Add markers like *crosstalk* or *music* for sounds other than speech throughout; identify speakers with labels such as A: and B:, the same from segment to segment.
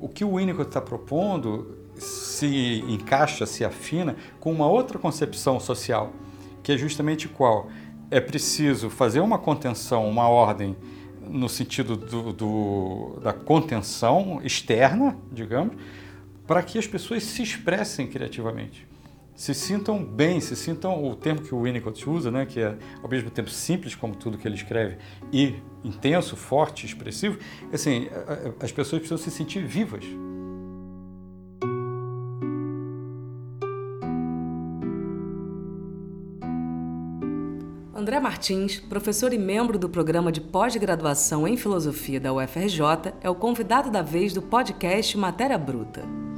A: o que o Winnicott está propondo se encaixa, se afina com uma outra concepção social, que é justamente qual? É preciso fazer uma contenção, uma ordem no sentido do, do, da contenção externa, digamos, para que as pessoas se expressem criativamente, se sintam bem, se sintam o termo que o Winnicott usa, né, que é ao mesmo tempo simples como tudo que ele escreve e intenso, forte, expressivo. Assim, as pessoas precisam se sentir vivas.
B: André Martins, professor e membro do programa de pós-graduação em filosofia da UFRJ, é o convidado da vez do podcast Matéria Bruta.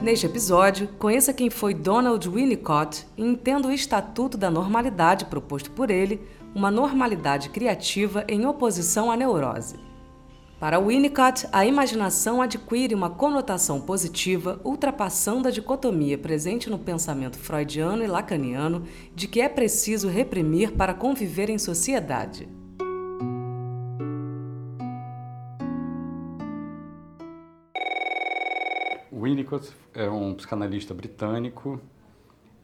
B: Neste episódio, conheça quem foi Donald Winnicott e entenda o Estatuto da Normalidade proposto por ele, uma normalidade criativa em oposição à neurose. Para Winnicott, a imaginação adquire uma conotação positiva, ultrapassando a dicotomia presente no pensamento freudiano e lacaniano de que é preciso reprimir para conviver em sociedade.
A: Winnicott é um psicanalista britânico.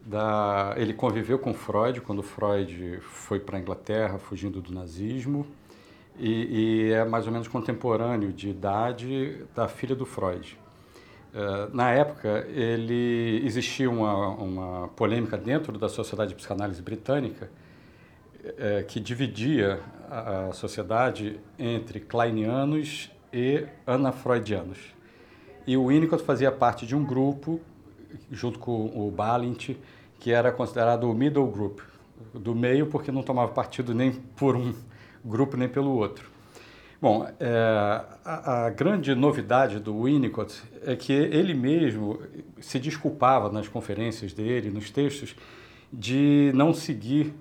A: Da... Ele conviveu com Freud quando Freud foi para a Inglaterra fugindo do nazismo e, e, é mais ou menos contemporâneo de idade da filha do Freud. Uh, na época, ele existia uma, uma polêmica dentro da Sociedade de Psicanálise Britânica uh, que dividia a, a, sociedade entre kleinianos e anafreudianos. E o Winnicott fazia parte de um grupo, junto com o Balint, que era considerado o middle group, do meio porque não tomava partido nem por um grupo nem pelo outro. Bom, é, a, a, grande novidade do Winnicott é que ele mesmo se desculpava nas conferências dele, nos textos, de não seguir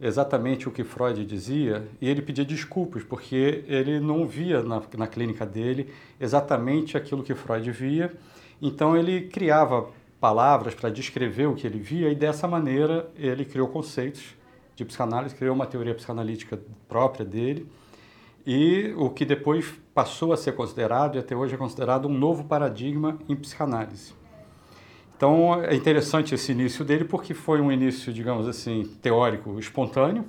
A: exatamente o que Freud dizia e ele pedia desculpas porque ele não via na, na clínica dele exatamente aquilo que Freud via. Então ele criava palavras para descrever o que ele via e dessa maneira ele criou conceitos de psicanálise, criou uma teoria psicanalítica própria dele, e o que depois passou a ser considerado, e até hoje é considerado, um novo paradigma em psicanálise. Então é interessante esse início dele porque foi um início, digamos assim, teórico espontâneo.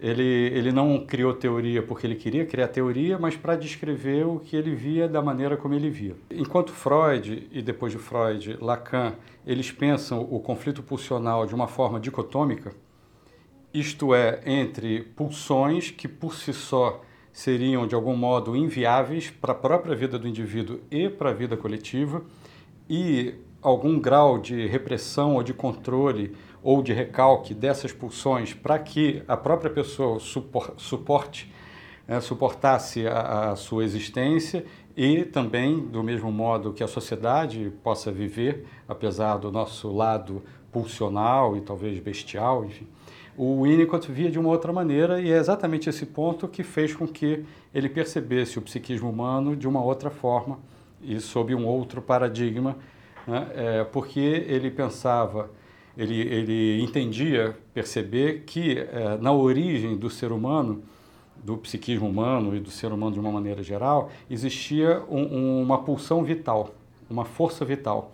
A: Ele, ele não criou teoria porque ele queria criar teoria, mas para descrever o que ele via da maneira como ele via. Enquanto Freud, e depois de Freud, Lacan, eles pensam o conflito pulsional de uma forma dicotômica, isto é, entre pulsões que por si só seriam de algum modo inviáveis para a própria vida do indivíduo e para a vida coletiva, e algum grau de repressão ou de controle ou de recalque dessas pulsões para que a própria pessoa suporte, é, suportasse a, a sua existência e também, do mesmo modo que a sociedade possa viver, apesar do nosso lado pulsional e talvez bestial, enfim o Winnicott via de uma outra maneira e é exatamente esse ponto que fez com que ele percebesse o psiquismo humano de uma outra forma e sob um outro paradigma, né? é, porque ele pensava, ele, ele entendia, perceber que é, na origem do ser humano, do psiquismo humano e do ser humano de uma maneira geral, existia um, um, uma pulsão vital, uma força vital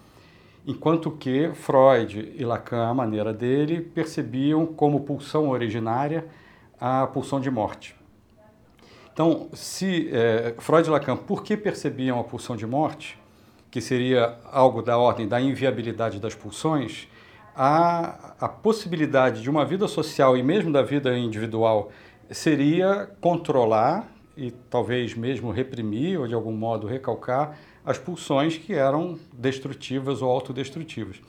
A: enquanto que Freud e Lacan, à maneira dele, percebiam como pulsão originária a pulsão de morte. Então, se é, Freud e Lacan, por que percebiam a pulsão de morte, que seria algo da ordem da inviabilidade das pulsões, a, a possibilidade de uma vida social e mesmo da vida individual seria controlar e talvez mesmo reprimir ou de algum modo recalcar as pulsões que eram destrutivas ou autodestrutivas.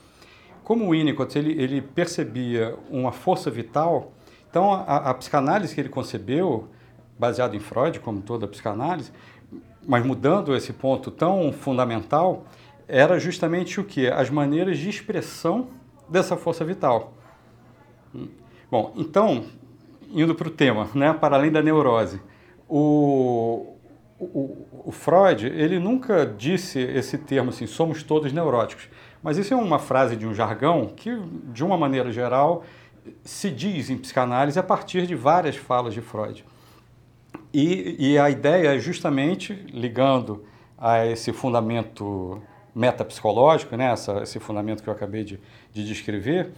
A: Como o Winnicott ele, ele percebia uma força vital, então a, a psicanálise que ele concebeu, baseado em Freud, como toda a psicanálise, mas mudando esse ponto tão fundamental, era justamente o que? As maneiras de expressão dessa força vital. Bom, então, indo para o tema, né, para além da neurose, o, o, o, Freud, ele nunca disse esse termo assim, somos todos neuróticos. Mas isso é uma frase de um jargão que, de uma maneira geral, se diz em psicanálise a partir de várias falas de Freud. E, e a ideia é justamente, ligando a esse fundamento metapsicológico, né, essa, esse fundamento que eu acabei de, de descrever,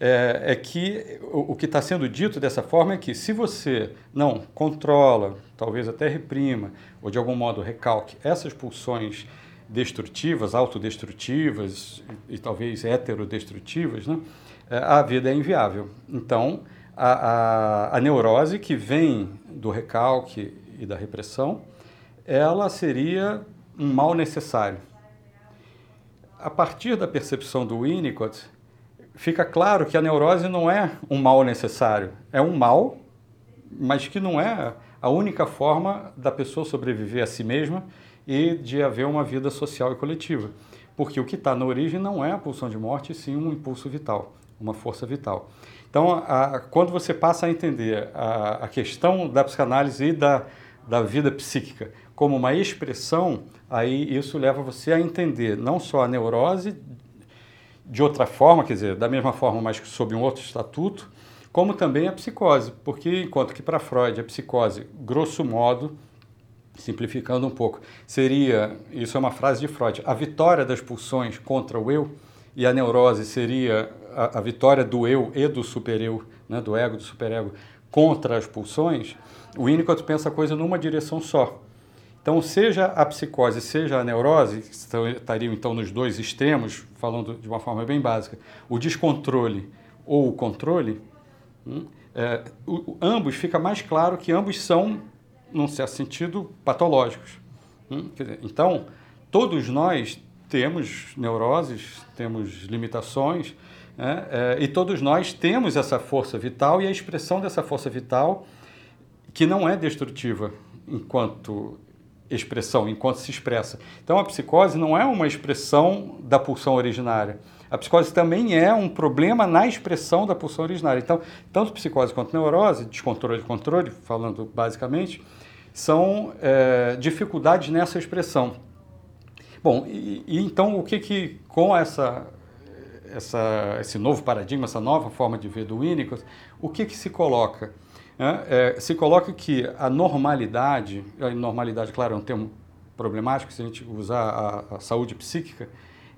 A: é, é que o, o que está sendo dito dessa forma é que se você não controla, talvez até reprima, ou de algum modo recalque essas pulsões destrutivas, autodestrutivas e, e talvez heterodestrutivas, né, é, a vida é inviável. Então, a, a, a neurose que vem do recalque e da repressão, ela seria um mal necessário. A partir da percepção do Winnicott, fica claro que a neurose não é um mal necessário, é um mal, mas que não é a única forma da pessoa sobreviver a si mesma e de haver uma vida social e coletiva. Porque o que está na origem não é a pulsão de morte, sim um impulso vital, uma força vital. Então, a, quando você passa a entender a, a questão da psicanálise e da, da vida psíquica como uma expressão, aí isso leva você a entender não só a neurose de outra forma, quer dizer, da mesma forma, mas sob um outro estatuto, como também a psicose, porque enquanto que para Freud a psicose, grosso modo, simplificando um pouco, seria, isso é uma frase de Freud, a vitória das pulsões contra o eu, e a neurose seria a, a vitória do eu e do supereu, né, do ego, do superego, contra as pulsões, o Winnicott pensa a coisa numa direção só. Então, seja a psicose, seja a neurose, que estariam então nos dois extremos, falando de uma forma bem básica, o descontrole ou o controle, hum, é, o, ambos fica mais claro que ambos são, num certo sentido, patológicos. Hum, então, todos nós temos neuroses, temos limitações, né, é, e todos nós temos essa força vital e a expressão dessa força vital que não é destrutiva enquanto expressão, enquanto se expressa. Então a psicose não é uma expressão da pulsão originária. A psicose também é um problema na expressão da pulsão originária. Então, tanto psicose quanto neurose, descontrole e controle, falando basicamente, são é, dificuldades nessa expressão. Bom, e, e, então o que que com essa, essa, esse novo paradigma, essa nova forma de ver do Winnicott, o que que se coloca? É, é, se coloca que a normalidade, a normalidade, claro, é um termo problemático se a gente usar a, a saúde psíquica,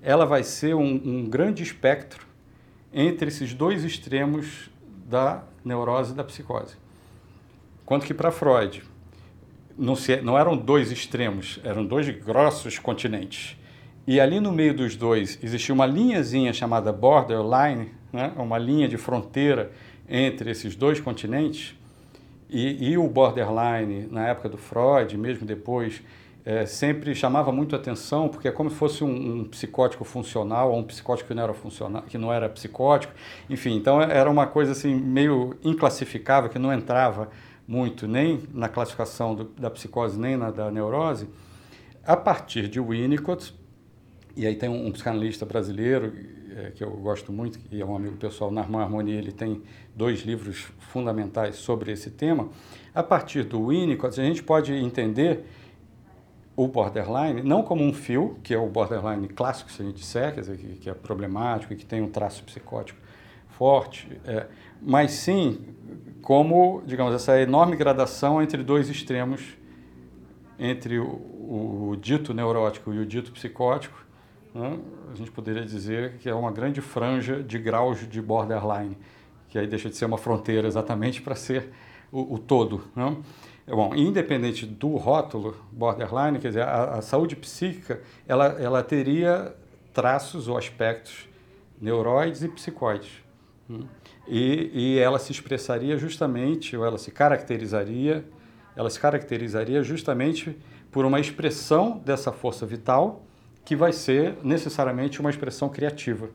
A: ela vai ser um, um, grande espectro entre esses dois extremos da neurose e da psicose. Quanto que para Freud, não, se, não eram dois extremos, eram dois grossos continentes. E ali no meio dos dois existia uma linhazinha chamada borderline, né? uma linha de fronteira entre esses dois continentes, e, e o borderline, na época do Freud, mesmo depois, é, sempre chamava muito atenção, porque é como se fosse um, um, psicótico funcional, ou um psicótico que não era funcional, que não era psicótico, enfim, então era uma coisa assim meio inclassificável, que não entrava muito nem na classificação do, da psicose nem na da neurose. A partir de Winnicott, e aí tem um, um psicanalista brasileiro é, que eu gosto muito, e é um amigo pessoal, Narman Harmonia, ele tem dois livros fundamentais sobre esse tema. A partir do Winnicott, a gente pode entender o borderline não como um fio, que é o borderline clássico, se a gente disser, quer dizer, que, que é problemático e que tem um traço psicótico forte, é, mas sim como, digamos, essa enorme gradação entre dois extremos, entre o, o dito neurótico e o dito psicótico, né? a gente poderia dizer que é uma grande franja de graus de borderline, que aí deixa de ser uma fronteira exatamente para ser o, o todo. Né? Bom, independente do rótulo borderline, quer dizer, a, a, saúde psíquica, ela, ela teria traços ou aspectos neuroides e psicoides. E, e ela se expressaria justamente, ou ela se caracterizaria, ela se caracterizaria justamente por uma expressão dessa força vital que vai ser necessariamente uma expressão criativa.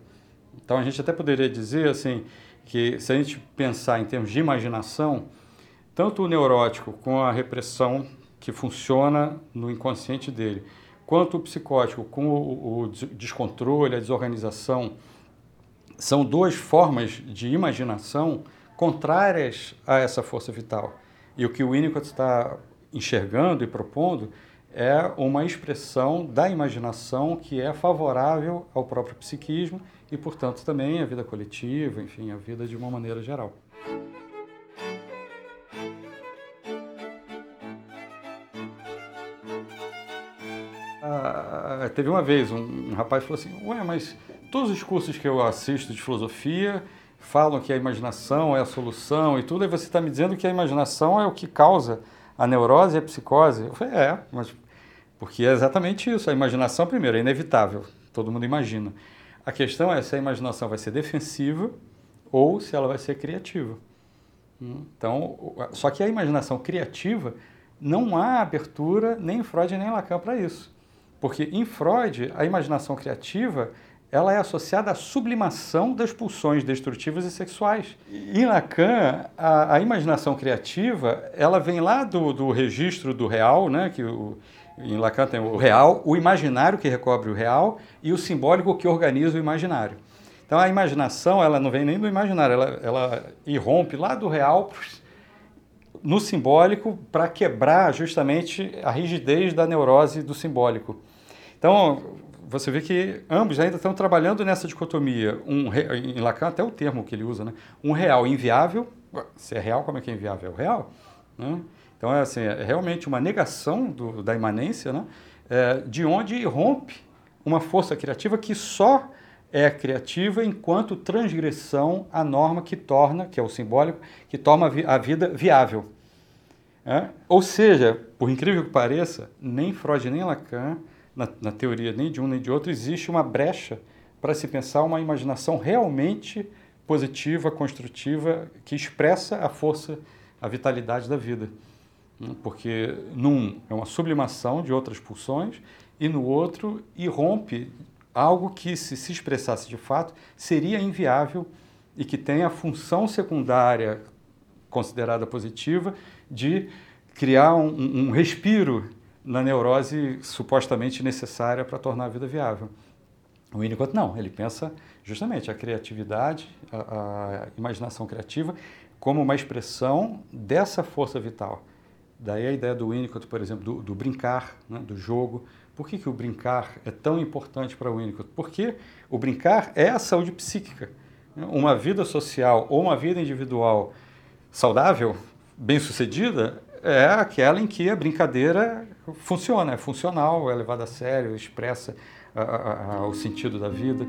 A: Então a gente até poderia dizer assim que se a gente pensar em termos de imaginação, tanto o neurótico com a repressão que funciona no inconsciente dele, quanto o psicótico com o, o descontrole, a desorganização, são duas formas de imaginação contrárias a essa força vital. E o que o Winnicott está enxergando e propondo é uma expressão da imaginação que é favorável ao próprio psiquismo e, portanto, também à vida coletiva, enfim, à vida de uma maneira geral. teve uma vez um, um rapaz falou assim, ué, mas todos os cursos que eu assisto de filosofia falam que a imaginação é a solução e tudo, e você está me dizendo que a imaginação é o que causa a neurose e a psicose. Eu falei, é, mas porque é exatamente isso. A imaginação, primeiro, é inevitável, todo mundo imagina. A questão é se a imaginação vai ser defensiva ou se ela vai ser criativa. Então, só que a imaginação criativa não há abertura nem em Freud nem em Lacan para isso. Porque em Freud, a imaginação criativa ela é associada à sublimação das pulsões destrutivas e sexuais. Em Lacan, a, a imaginação criativa ela vem lá do, do registro do real, né, que o, em Lacan tem o real, o imaginário que recobre o real e o simbólico que organiza o imaginário. Então a imaginação ela não vem nem do imaginário, ela, ela irrompe lá do real no simbólico para quebrar justamente a rigidez da neurose do simbólico. Então você vê que ambos ainda estão trabalhando nessa dicotomia. Um, em Lacan até o termo que ele usa, né? um real inviável. Se é real, como é que é inviável? É o real. Né? Então é, assim, é realmente uma negação do, da imanência, né? É, de onde irrompe uma força criativa que só é criativa enquanto transgressão à norma que torna, que é o simbólico, que torna a vida viável. É? Ou seja, por incrível que pareça, nem Freud nem Lacan, na, na teoria nem de um nem de outro, existe uma brecha para se pensar uma imaginação realmente positiva, construtiva, que expressa a força, a vitalidade da vida. Porque num é uma sublimação de outras pulsões e no outro irrompe algo que, se se expressasse de fato, seria inviável e que tem a função secundária considerada positiva de criar um, um respiro na neurose supostamente necessária para tornar a vida viável. O Winnicott não, ele pensa justamente a criatividade, a, a imaginação criativa, como uma expressão dessa força vital. Daí a ideia do Winnicott, por exemplo, do, do brincar, né, do jogo, por que, que o brincar é tão importante para o Winnicott? Porque o brincar é a saúde psíquica. Uma vida social ou uma vida individual saudável, bem-sucedida, é aquela em que a brincadeira funciona, é funcional, é levada a sério, expressa a, a, a, o sentido da vida.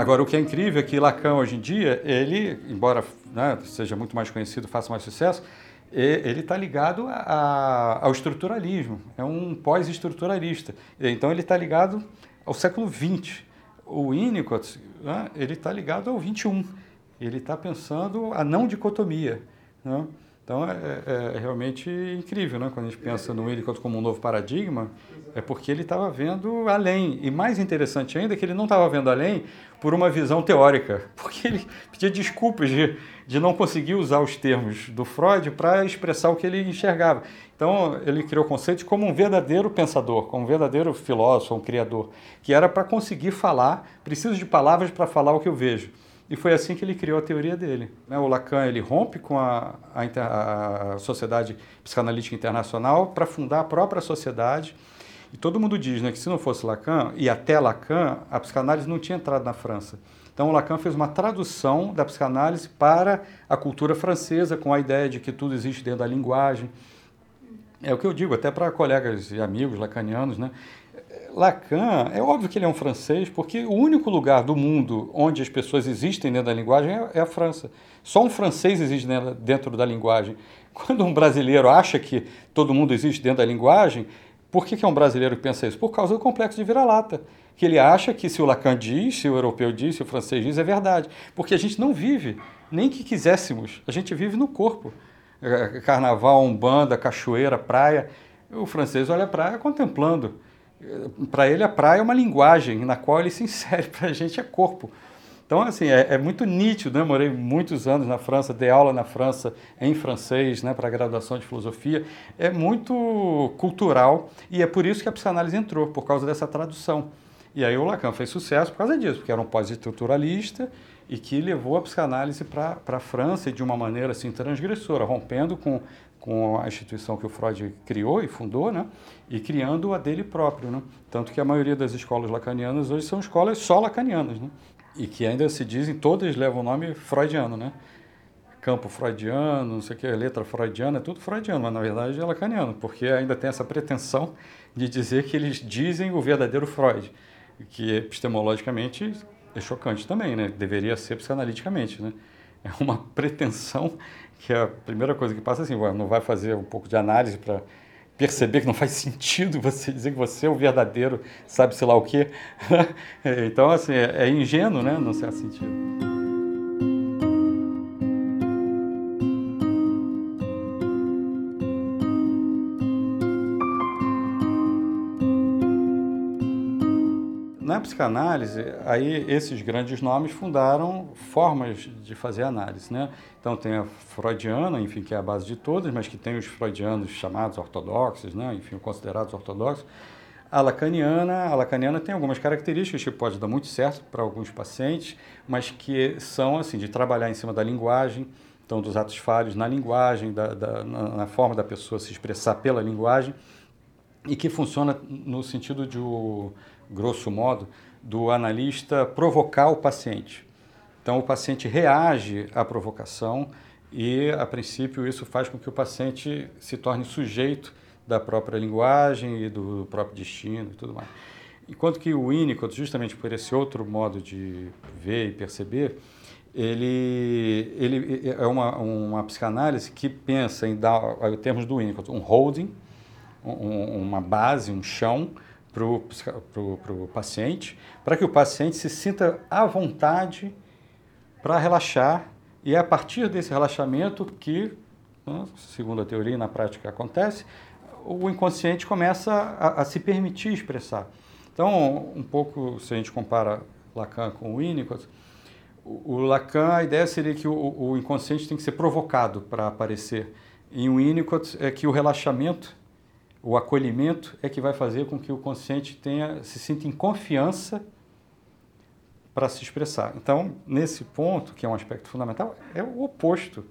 A: Agora, o que é incrível é que Lacan, hoje em dia, ele, embora né, seja muito mais conhecido, faça mais sucesso, ele está ligado a, ao estruturalismo, é um pós-estruturalista. Então, ele está ligado ao século XX. O Winnicott, né, ele está ligado ao XXI. Ele está pensando a não dicotomia. Né? Então é, é, é, realmente incrível, né? Quando a gente pensa no Winnicott como um novo paradigma, é porque ele estava vendo além. E mais interessante ainda é que ele não estava vendo além por uma visão teórica, *laughs* porque ele pedia desculpas de, de não conseguir usar os termos do Freud para expressar o que ele enxergava. Então ele criou o conceito como um verdadeiro pensador, como um verdadeiro filósofo, um criador, que era para conseguir falar, preciso de palavras para falar o que eu vejo. E foi assim que ele criou a teoria dele. Né? O Lacan ele rompe com a, a, a Sociedade Psicanalítica Internacional para fundar a própria sociedade. E todo mundo diz né, que se não fosse Lacan, e até Lacan, a psicanálise não tinha entrado na França. Então o Lacan fez uma tradução da psicanálise para a cultura francesa, com a ideia de que tudo existe dentro da linguagem. É o que eu digo até para colegas e amigos lacanianos, né? Lacan, é óbvio que ele é um francês, porque o único lugar do mundo onde as pessoas existem dentro da linguagem é, é a França. Só um francês existe dentro da linguagem. *laughs* Quando um brasileiro acha que todo mundo existe dentro da linguagem, por que, é um brasileiro que pensa isso? Por causa do complexo de vira-lata. Que ele acha que se o Lacan diz, se o europeu diz, se o francês diz, é verdade. Porque a gente não vive, nem que quiséssemos, a gente vive no corpo. É, carnaval, umbanda, cachoeira, praia. O francês olha a praia contemplando para ele a praia é uma linguagem na qual ele se insere, *laughs* para a gente é corpo. Então, assim, é, é, muito nítido, né? Morei muitos anos na França, dei aula na França em francês, né, para a graduação de filosofia. É muito cultural e é por isso que a psicanálise entrou, por causa dessa tradução. E aí o Lacan fez sucesso por causa disso, porque era um pós-estruturalista e que levou a psicanálise para a França de uma maneira assim transgressora, rompendo com com a instituição que o Freud criou e fundou, né? e criando a dele próprio. Né? Tanto que a maioria das escolas lacanianas hoje são escolas só lacanianas. Né? e que ainda se dizem, todas levam o nome freudiano, né? Campo freudiano, não sei o que, letra freudiana, é tudo freudiano, mas na verdade é lacaniano, porque ainda tem essa pretensão de dizer que eles dizem o verdadeiro Freud, que epistemologicamente é chocante também, né? Deveria ser psicanaliticamente, né? É uma pretensão que a primeira coisa que passa é assim, não vai fazer um pouco de análise para perceber que não faz *laughs* sentido você dizer que você é o verdadeiro, sabe sei lá o quê. *laughs* então, assim, é, é ingênuo, né, num certo sentido. Na psicanálise, aí esses grandes nomes fundaram formas de fazer análise, né? Então tem a freudiana, enfim, que é a base de todas, mas que tem os freudianos chamados ortodoxos, né? Enfim, considerados ortodoxos. A lacaniana, a lacaniana tem algumas características que pode dar muito certo para alguns pacientes, mas que são assim de trabalhar em cima da linguagem, então dos atos falhos na linguagem, da, da na, forma da pessoa se expressar pela linguagem e que funciona no sentido de o grosso modo, do analista provocar o paciente. Então, o paciente reage à provocação e, a princípio, isso faz com que o paciente se torne sujeito da própria linguagem e do próprio destino e tudo mais. Enquanto que o Winnicott, justamente por esse outro modo de ver e perceber, ele, ele é uma, uma psicanálise que pensa em dar, em termos do Winnicott, um holding, um, uma base, um chão, para o paciente, para que o paciente se sinta à vontade para relaxar e é a partir desse relaxamento que, né, segundo a teoria e na prática acontece, o inconsciente começa a, a, se permitir expressar. Então, um pouco, se a gente compara Lacan com o Winnicott, o, o Lacan, a ideia seria que o, o inconsciente tem que ser provocado para aparecer. Em Winnicott, é que o relaxamento o acolhimento é que vai fazer com que o consciente tenha, se sinta em confiança para se expressar. Então, nesse ponto, que é um aspecto fundamental, é o oposto.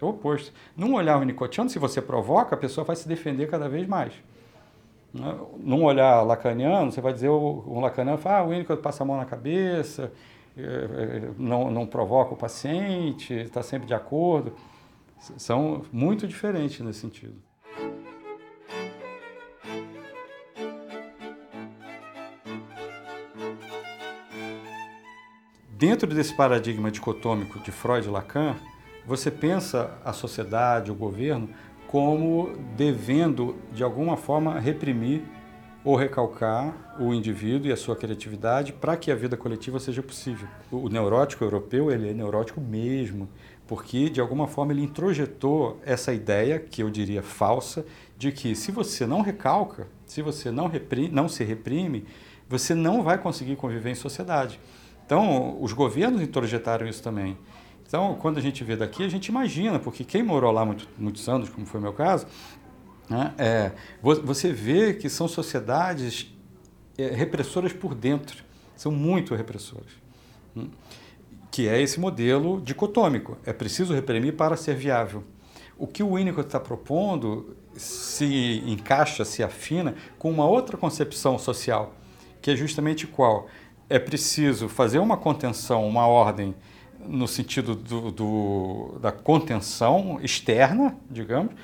A: É o oposto. Num olhar unicotiano, se você provoca, a pessoa vai se defender cada vez mais. Né? Num olhar lacaniano, você vai dizer, o, lacaniano fala, ah, o Winnicott passa a mão na cabeça, é, é, não, não provoca o paciente, está sempre de acordo. São muito diferentes nesse sentido. Dentro desse paradigma dicotômico de Freud e Lacan, você pensa a sociedade, o governo, como devendo, de alguma forma, reprimir ou recalcar o indivíduo e a sua criatividade para que a vida coletiva seja possível. O neurótico europeu, ele é neurótico mesmo, porque de alguma forma ele introjetou essa ideia, que eu diria falsa, de que se você não recalca, se você não, reprime, não se reprime, você não vai conseguir conviver em sociedade. Então, os governos introjetaram isso também. Então, quando a gente vê daqui, a gente imagina, porque quem morou lá muito, muitos anos, como foi o meu caso, né, é, você vê que são sociedades é, repressoras por dentro, são muito repressoras. Hum, que é esse modelo dicotômico. É preciso reprimir para ser viável. O que o Winnicott está propondo se encaixa, se afina com uma outra concepção social, que é justamente qual? É preciso fazer uma contenção, uma ordem no sentido do, do, da contenção externa, digamos,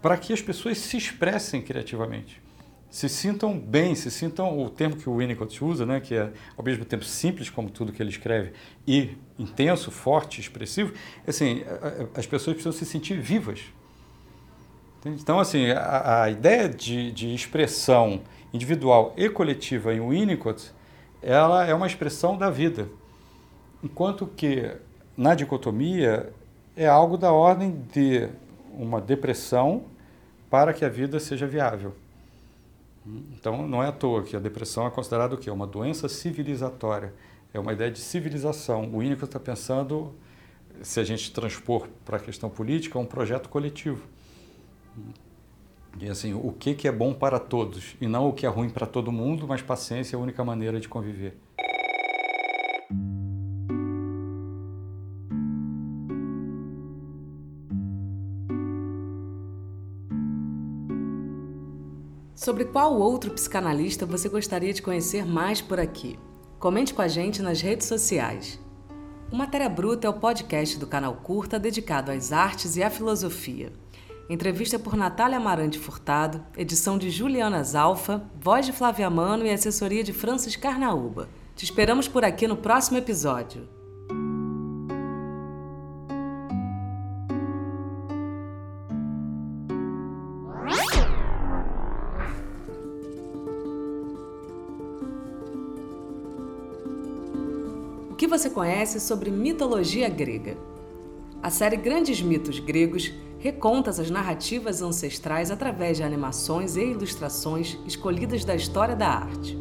A: para que as pessoas se expressem criativamente, se sintam bem, se sintam o termo que o Winnicott usa, né, que é ao mesmo tempo simples como tudo que ele escreve e intenso, forte, expressivo, assim, as pessoas precisam se sentir vivas. Então, assim, a, a ideia de, de expressão individual e coletiva em Winnicott ela é uma expressão da vida. Enquanto que na dicotomia é algo da ordem de uma depressão para que a vida seja viável. Então não é à toa que a depressão é considerada o quê? Uma doença civilizatória. É uma ideia de civilização. O Winnicott está pensando, se a gente transpor para a questão política, um projeto coletivo. E assim, o que, que é bom para todos e não o que é ruim para todo mundo, mas paciência é a única maneira de conviver.
B: Sobre qual outro psicanalista você gostaria de conhecer mais por aqui? Comente com a gente nas redes sociais. O Matéria Bruta é o podcast do canal Curta dedicado às artes e à filosofia. Entrevista por Natália Amarante Furtado, edição de Juliana Zalfa, voz de Flávia Mano e assessoria de Francis Carnaúba. Te esperamos por aqui no próximo episódio. O que você conhece sobre mitologia grega? A série Grandes Mitos Gregos reconta as narrativas ancestrais através de animações e ilustrações escolhidas da história da arte.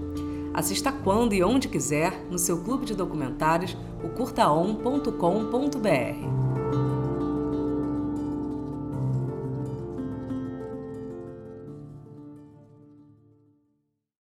B: Assista quando e onde quiser no seu clube de documentários, o curtaon.com.br.